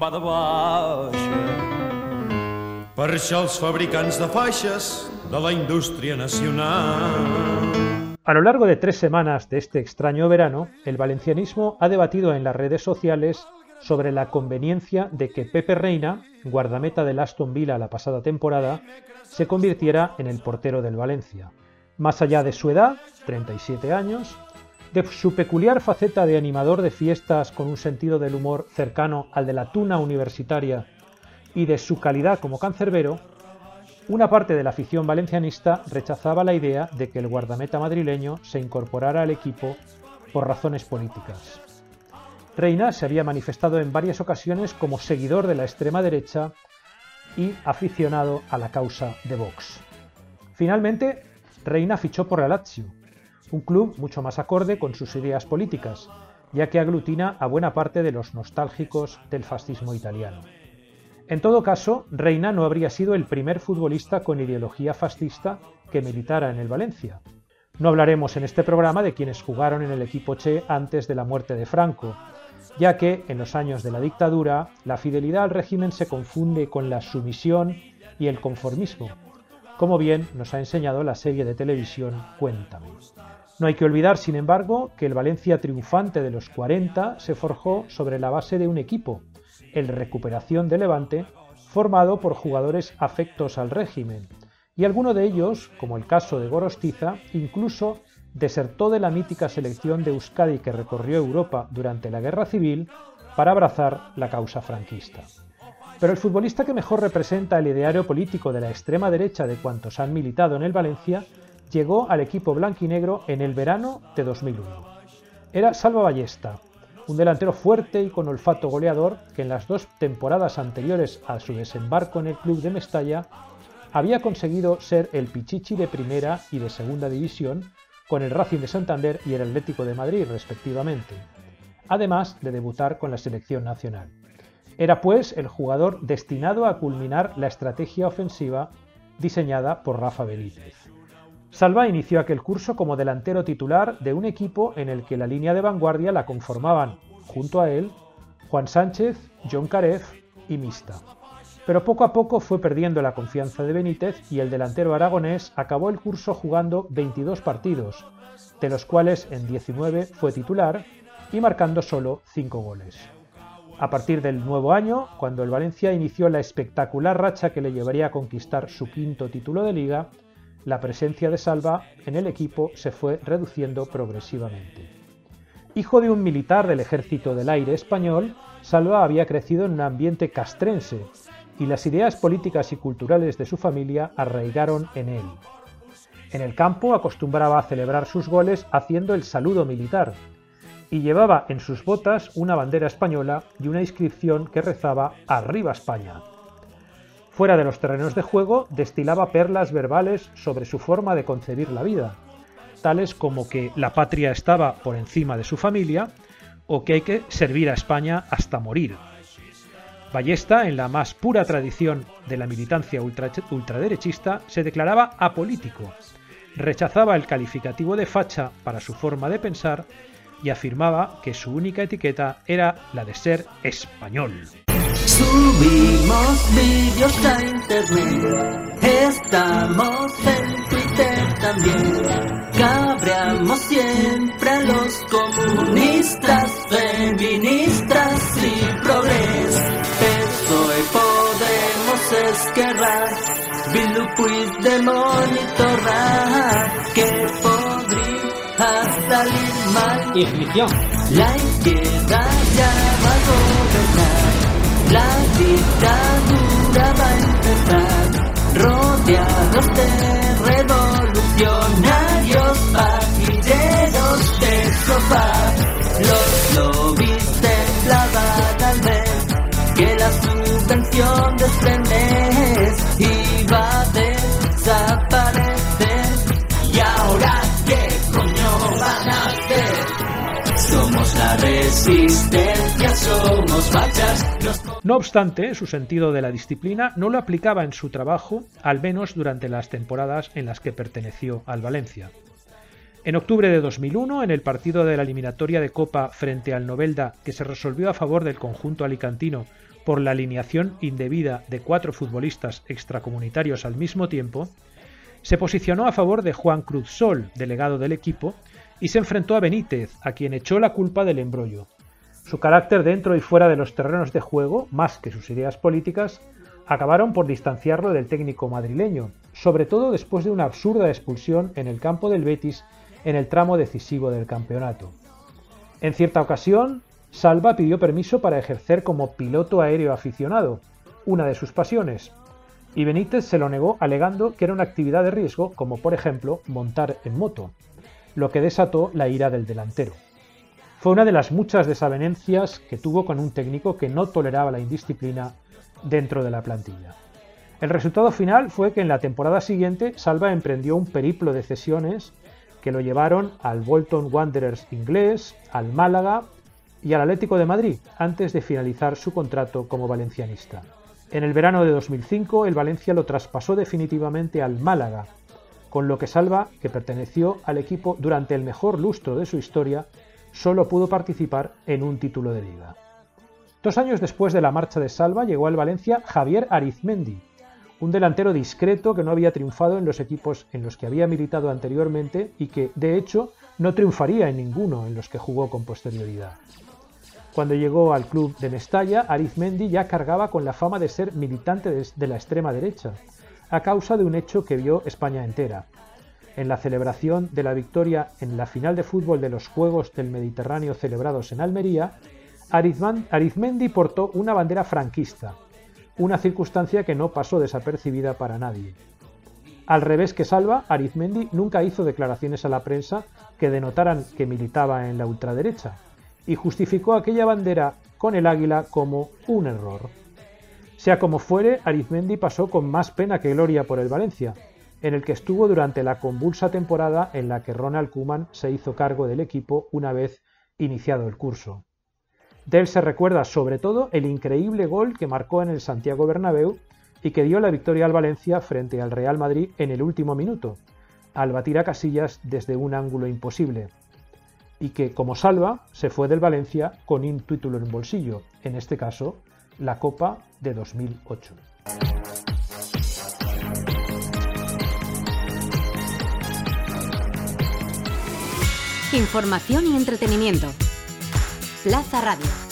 Va de. Per això els fabricants de faixes de la nacional. A lo largo de tres semanas de este extraño verano, el valencianismo ha debatido en las redes sociales sobre la conveniencia de que Pepe Reina, guardameta del Aston Villa la pasada temporada, se convirtiera en el portero del Valencia. Más allá de su edad, 37 años, de su peculiar faceta de animador de fiestas con un sentido del humor cercano al de la tuna universitaria y de su calidad como cancerbero, una parte de la afición valencianista rechazaba la idea de que el guardameta madrileño se incorporara al equipo por razones políticas. Reina se había manifestado en varias ocasiones como seguidor de la extrema derecha y aficionado a la causa de Vox. Finalmente, Reina fichó por la Lazio, un club mucho más acorde con sus ideas políticas, ya que aglutina a buena parte de los nostálgicos del fascismo italiano. En todo caso, Reina no habría sido el primer futbolista con ideología fascista que militara en el Valencia. No hablaremos en este programa de quienes jugaron en el equipo Che antes de la muerte de Franco, ya que en los años de la dictadura la fidelidad al régimen se confunde con la sumisión y el conformismo, como bien nos ha enseñado la serie de televisión Cuéntame. No hay que olvidar, sin embargo, que el Valencia triunfante de los 40 se forjó sobre la base de un equipo, el Recuperación de Levante, formado por jugadores afectos al régimen, y alguno de ellos, como el caso de Gorostiza, incluso desertó de la mítica selección de Euskadi que recorrió Europa durante la Guerra Civil para abrazar la causa franquista. Pero el futbolista que mejor representa el ideario político de la extrema derecha de cuantos han militado en el Valencia llegó al equipo blanquinegro en el verano de 2001. Era Salva Ballesta, un delantero fuerte y con olfato goleador que en las dos temporadas anteriores a su desembarco en el club de Mestalla había conseguido ser el Pichichi de primera y de segunda división con el Racing de Santander y el Atlético de Madrid respectivamente, además de debutar con la selección nacional. Era pues el jugador destinado a culminar la estrategia ofensiva diseñada por Rafa Benítez. Salva inició aquel curso como delantero titular de un equipo en el que la línea de vanguardia la conformaban, junto a él, Juan Sánchez, John Carez y Mista. Pero poco a poco fue perdiendo la confianza de Benítez y el delantero aragonés acabó el curso jugando 22 partidos, de los cuales en 19 fue titular y marcando solo 5 goles. A partir del nuevo año, cuando el Valencia inició la espectacular racha que le llevaría a conquistar su quinto título de liga, la presencia de Salva en el equipo se fue reduciendo progresivamente. Hijo de un militar del Ejército del Aire español, Salva había crecido en un ambiente castrense y las ideas políticas y culturales de su familia arraigaron en él. En el campo acostumbraba a celebrar sus goles haciendo el saludo militar y llevaba en sus botas una bandera española y una inscripción que rezaba Arriba España. Fuera de los terrenos de juego, destilaba perlas verbales sobre su forma de concebir la vida, tales como que la patria estaba por encima de su familia o que hay que servir a España hasta morir. Ballesta, en la más pura tradición de la militancia ultraderechista, se declaraba apolítico, rechazaba el calificativo de facha para su forma de pensar y afirmaba que su única etiqueta era la de ser español. Subimos vídeos a internet, estamos en Twitter también. Cabreamos siempre a los comunistas, feministas y progres. Eso podemos esquerrar, Bildu Puigdemont y Ignición. La izquierda ya a gobernar La No obstante, su sentido de la disciplina no lo aplicaba en su trabajo, al menos durante las temporadas en las que perteneció al Valencia. En octubre de 2001, en el partido de la eliminatoria de Copa frente al Novelda, que se resolvió a favor del conjunto alicantino por la alineación indebida de cuatro futbolistas extracomunitarios al mismo tiempo, se posicionó a favor de Juan Cruz Sol, delegado del equipo, y se enfrentó a Benítez, a quien echó la culpa del embrollo. Su carácter dentro y fuera de los terrenos de juego, más que sus ideas políticas, acabaron por distanciarlo del técnico madrileño, sobre todo después de una absurda expulsión en el campo del Betis en el tramo decisivo del campeonato. En cierta ocasión, Salva pidió permiso para ejercer como piloto aéreo aficionado, una de sus pasiones, y Benítez se lo negó alegando que era una actividad de riesgo, como por ejemplo montar en moto, lo que desató la ira del delantero. Fue una de las muchas desavenencias que tuvo con un técnico que no toleraba la indisciplina dentro de la plantilla. El resultado final fue que en la temporada siguiente Salva emprendió un periplo de cesiones que lo llevaron al Bolton Wanderers inglés, al Málaga y al Atlético de Madrid antes de finalizar su contrato como valencianista. En el verano de 2005 el Valencia lo traspasó definitivamente al Málaga, con lo que Salva, que perteneció al equipo durante el mejor lustro de su historia, solo pudo participar en un título de liga. Dos años después de la marcha de Salva llegó al Valencia Javier Arizmendi, un delantero discreto que no había triunfado en los equipos en los que había militado anteriormente y que, de hecho, no triunfaría en ninguno en los que jugó con posterioridad. Cuando llegó al club de Mestalla, Arizmendi ya cargaba con la fama de ser militante de la extrema derecha, a causa de un hecho que vio España entera. En la celebración de la victoria en la final de fútbol de los Juegos del Mediterráneo celebrados en Almería, Arizmendi portó una bandera franquista, una circunstancia que no pasó desapercibida para nadie. Al revés que Salva, Arizmendi nunca hizo declaraciones a la prensa que denotaran que militaba en la ultraderecha, y justificó aquella bandera con el águila como un error. Sea como fuere, Arizmendi pasó con más pena que gloria por el Valencia, en el que estuvo durante la convulsa temporada en la que Ronald Koeman se hizo cargo del equipo una vez iniciado el curso. De él se recuerda sobre todo el increíble gol que marcó en el Santiago Bernabéu y que dio la victoria al Valencia frente al Real Madrid en el último minuto, al batir a Casillas desde un ángulo imposible, y que, como salva, se fue del Valencia con un título en bolsillo, en este caso, la Copa de 2008. Información y entretenimiento. Plaza Radio.